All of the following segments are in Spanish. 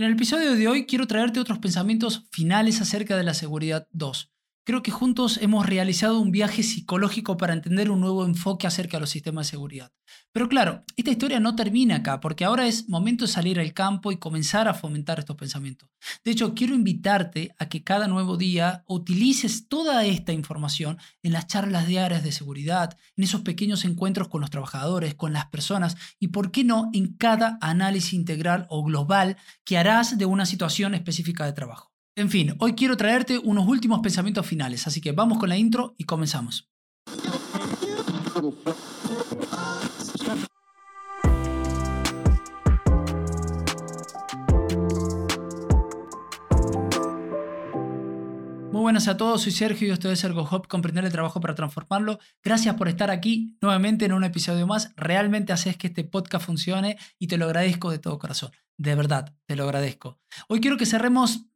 En el episodio de hoy quiero traerte otros pensamientos finales acerca de la seguridad 2. Creo que juntos hemos realizado un viaje psicológico para entender un nuevo enfoque acerca de los sistemas de seguridad. Pero claro, esta historia no termina acá, porque ahora es momento de salir al campo y comenzar a fomentar estos pensamientos. De hecho, quiero invitarte a que cada nuevo día utilices toda esta información en las charlas diarias de seguridad, en esos pequeños encuentros con los trabajadores, con las personas y, por qué no, en cada análisis integral o global que harás de una situación específica de trabajo. En fin, hoy quiero traerte unos últimos pensamientos finales, así que vamos con la intro y comenzamos. Muy buenas a todos, soy Sergio y esto es Ergo Hop, comprender el trabajo para transformarlo. Gracias por estar aquí nuevamente en un episodio más. Realmente haces que este podcast funcione y te lo agradezco de todo corazón. De verdad, te lo agradezco. Hoy quiero que cerremos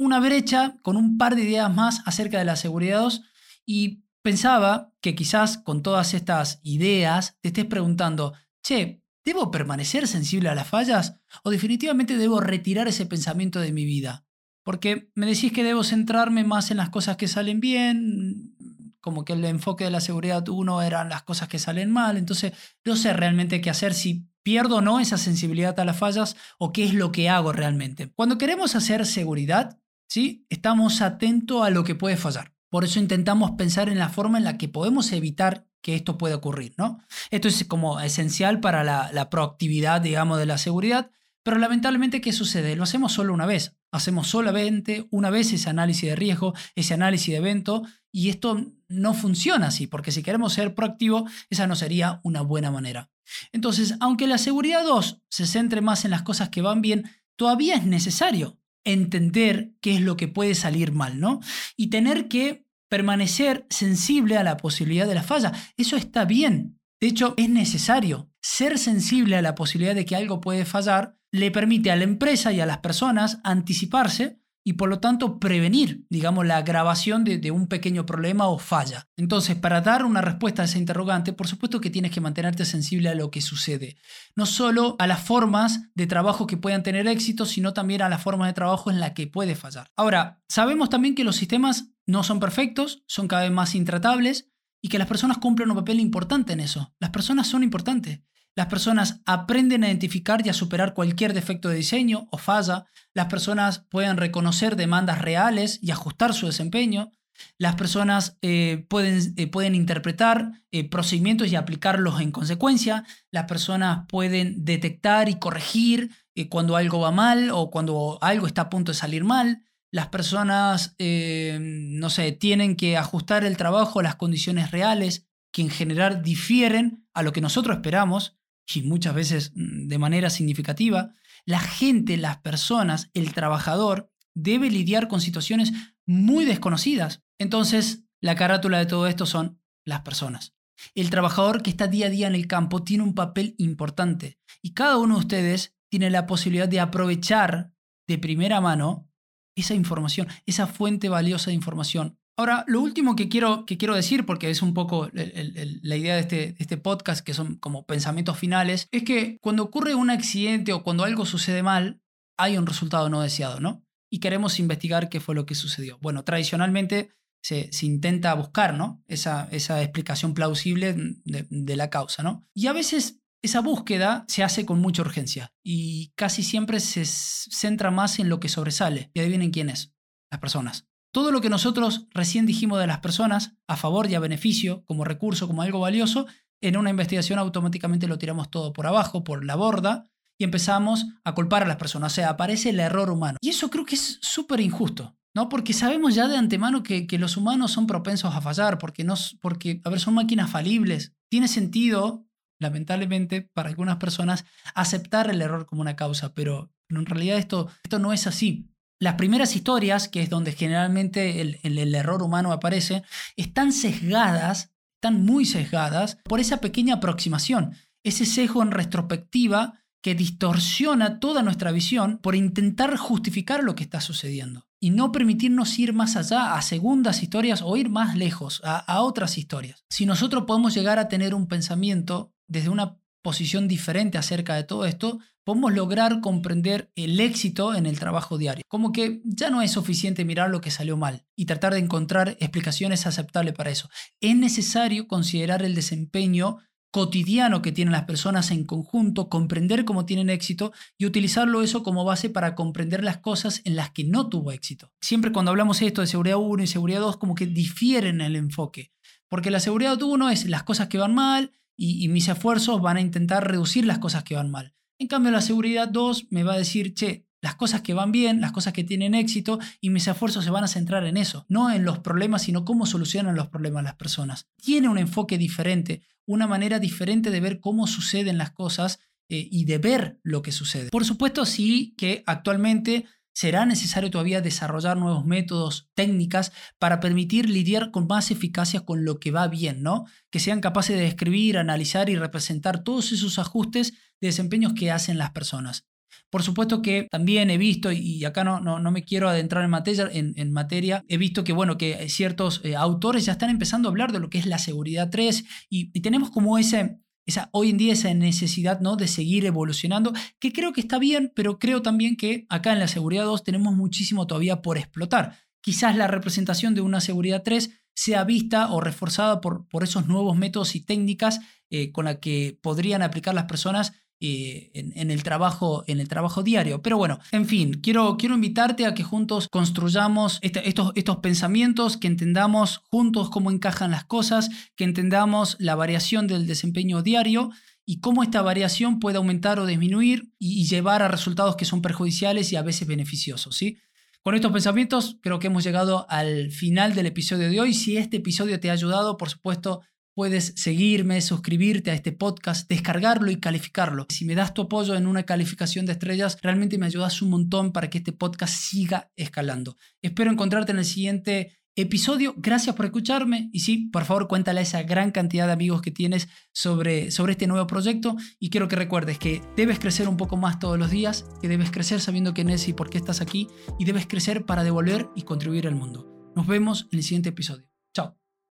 una brecha con un par de ideas más acerca de la seguridad 2 y pensaba que quizás con todas estas ideas te estés preguntando, che, ¿debo permanecer sensible a las fallas o definitivamente debo retirar ese pensamiento de mi vida? Porque me decís que debo centrarme más en las cosas que salen bien, como que el enfoque de la seguridad 1 eran las cosas que salen mal, entonces no sé realmente qué hacer si pierdo o no esa sensibilidad a las fallas o qué es lo que hago realmente. Cuando queremos hacer seguridad, ¿sí? Estamos atentos a lo que puede fallar. Por eso intentamos pensar en la forma en la que podemos evitar que esto pueda ocurrir, ¿no? Esto es como esencial para la, proactividad, digamos, de la seguridad, pero lamentablemente, ¿qué sucede? Lo hacemos solo una vez. Hacemos solamente una vez ese análisis de riesgo, ese análisis de evento, y esto no funciona así, porque si queremos ser proactivos, esa no sería una buena manera. Entonces, aunque la seguridad 2 se centre más en las cosas que van bien, todavía es necesario entender qué es lo que puede salir mal, ¿no? Y tener que permanecer sensible a la posibilidad de la falla. Eso está bien. De hecho, es necesario. Ser sensible a la posibilidad de que algo puede fallar le permite a la empresa y a las personas anticiparse y por lo tanto prevenir, digamos, la agravación de, un pequeño problema o falla. Entonces, para dar una respuesta a esa interrogante, por supuesto que tienes que mantenerte sensible a lo que sucede. No solo a las formas de trabajo que puedan tener éxito, sino también a las formas de trabajo en las que puede fallar. Ahora, sabemos también que los sistemas no son perfectos, son cada vez más intratables y que las personas cumplen un papel importante en eso. Las personas son importantes. Las personas aprenden a identificar y a superar cualquier defecto de diseño o falla. Las personas pueden reconocer demandas reales y ajustar su desempeño. Las personas eh, pueden, eh, pueden, interpretar eh, procedimientos y aplicarlos en consecuencia. Las personas pueden detectar y corregir cuando algo va mal o cuando algo está a punto de salir mal. Las personas, no sé, tienen que ajustar el trabajo a las condiciones reales que en general difieren a lo que nosotros esperamos y muchas veces mm, de manera significativa, la gente, las personas, el trabajador debe lidiar con situaciones muy desconocidas. Entonces, la carátula de todo esto son las personas. El trabajador que está día a día en el campo tiene un papel importante y cada uno de ustedes tiene la posibilidad de aprovechar de primera mano esa información, esa fuente valiosa de información Ahora, lo último que quiero, que quiero decir, porque es un poco la idea de este, este, podcast, que son como pensamientos finales, es que cuando ocurre un accidente o cuando algo sucede mal, hay un resultado no deseado, ¿no? Y queremos investigar qué fue lo que sucedió. Bueno, tradicionalmente se, intenta buscar, ¿no? Esa, esa explicación plausible de, de la causa, ¿no? Y a veces esa búsqueda se hace con mucha urgencia y casi siempre se centra más en lo que sobresale. Y adivinen quién es, las personas. Todo lo que nosotros recién dijimos de las personas, a favor y a beneficio, como recurso, como algo valioso, en una investigación automáticamente lo tiramos todo por abajo, por la borda, y empezamos a culpar a las personas. O sea, aparece el error humano. Y eso creo que es súper injusto, ¿no? Porque sabemos ya de antemano que, los humanos son propensos a fallar, porque, porque, a ver, son máquinas falibles. Tiene sentido, lamentablemente, para algunas personas, aceptar el error como una causa, pero en realidad esto, esto no es así. Las primeras historias, que es donde generalmente el, error humano aparece, están sesgadas, están muy sesgadas por esa pequeña aproximación, ese sesgo en retrospectiva que distorsiona toda nuestra visión por intentar justificar lo que está sucediendo y no permitirnos ir más allá a segundas historias o ir más lejos a, a otras historias. Si nosotros podemos llegar a tener un pensamiento desde una posición diferente acerca de todo esto, podemos lograr comprender el éxito en el trabajo diario. Como que ya no es suficiente mirar lo que salió mal y tratar de encontrar explicaciones aceptables para eso. Es necesario considerar el desempeño cotidiano que tienen las personas en conjunto, comprender cómo tienen éxito y utilizarlo eso como base para comprender las cosas en las que no tuvo éxito. Siempre cuando hablamos esto de seguridad 1 y seguridad 2, como que difieren el enfoque. Porque la seguridad 1 es las cosas que van mal y, mis esfuerzos van a intentar reducir las cosas que van mal. En cambio, la seguridad 2 me va a decir, che, las cosas que van bien, las cosas que tienen éxito y mis esfuerzos se van a centrar en eso, no en los problemas, sino cómo solucionan los problemas las personas. Tiene un enfoque diferente, una manera diferente de ver cómo suceden las cosas eh, y de ver lo que sucede. Por supuesto, sí que actualmente será necesario todavía desarrollar nuevos métodos, técnicas para permitir lidiar con más eficacia con lo que va bien, ¿no? Que sean capaces de describir, analizar y representar todos esos ajustes de desempeños que hacen las personas. Por supuesto que también he visto, y acá no, no, no me quiero adentrar en materia, en, materia, he visto que, bueno, que ciertos eh, autores ya están empezando a hablar de lo que es la seguridad 3 y, y tenemos como ese, esa, hoy en día esa necesidad ¿no? de seguir evolucionando, que creo que está bien, pero creo también que acá en la seguridad 2 tenemos muchísimo todavía por explotar. Quizás la representación de una seguridad 3 sea vista o reforzada por, por esos nuevos métodos y técnicas eh, con la que podrían aplicar las personas eh, en, el trabajo, en el trabajo diario. Pero bueno, en fin, quiero, quiero invitarte a que juntos construyamos este, estos, estos pensamientos, que entendamos juntos cómo encajan las cosas, que entendamos la variación del desempeño diario y cómo esta variación puede aumentar o disminuir y, llevar a resultados que son perjudiciales y a veces beneficiosos. ¿sí? Con estos pensamientos creo que hemos llegado al final del episodio de hoy. Si este episodio te ha ayudado, por supuesto, Puedes seguirme, suscribirte a este podcast, descargarlo y calificarlo. Si me das tu apoyo en una calificación de estrellas, realmente me ayudas un montón para que este podcast siga escalando. Espero encontrarte en el siguiente episodio. Gracias por escucharme y sí, por favor cuéntale a esa gran cantidad de amigos que tienes sobre, sobre este nuevo proyecto y quiero que recuerdes que debes crecer un poco más todos los días, que debes crecer sabiendo quién es y por qué estás aquí y debes crecer para devolver y contribuir al mundo. Nos vemos en el siguiente episodio.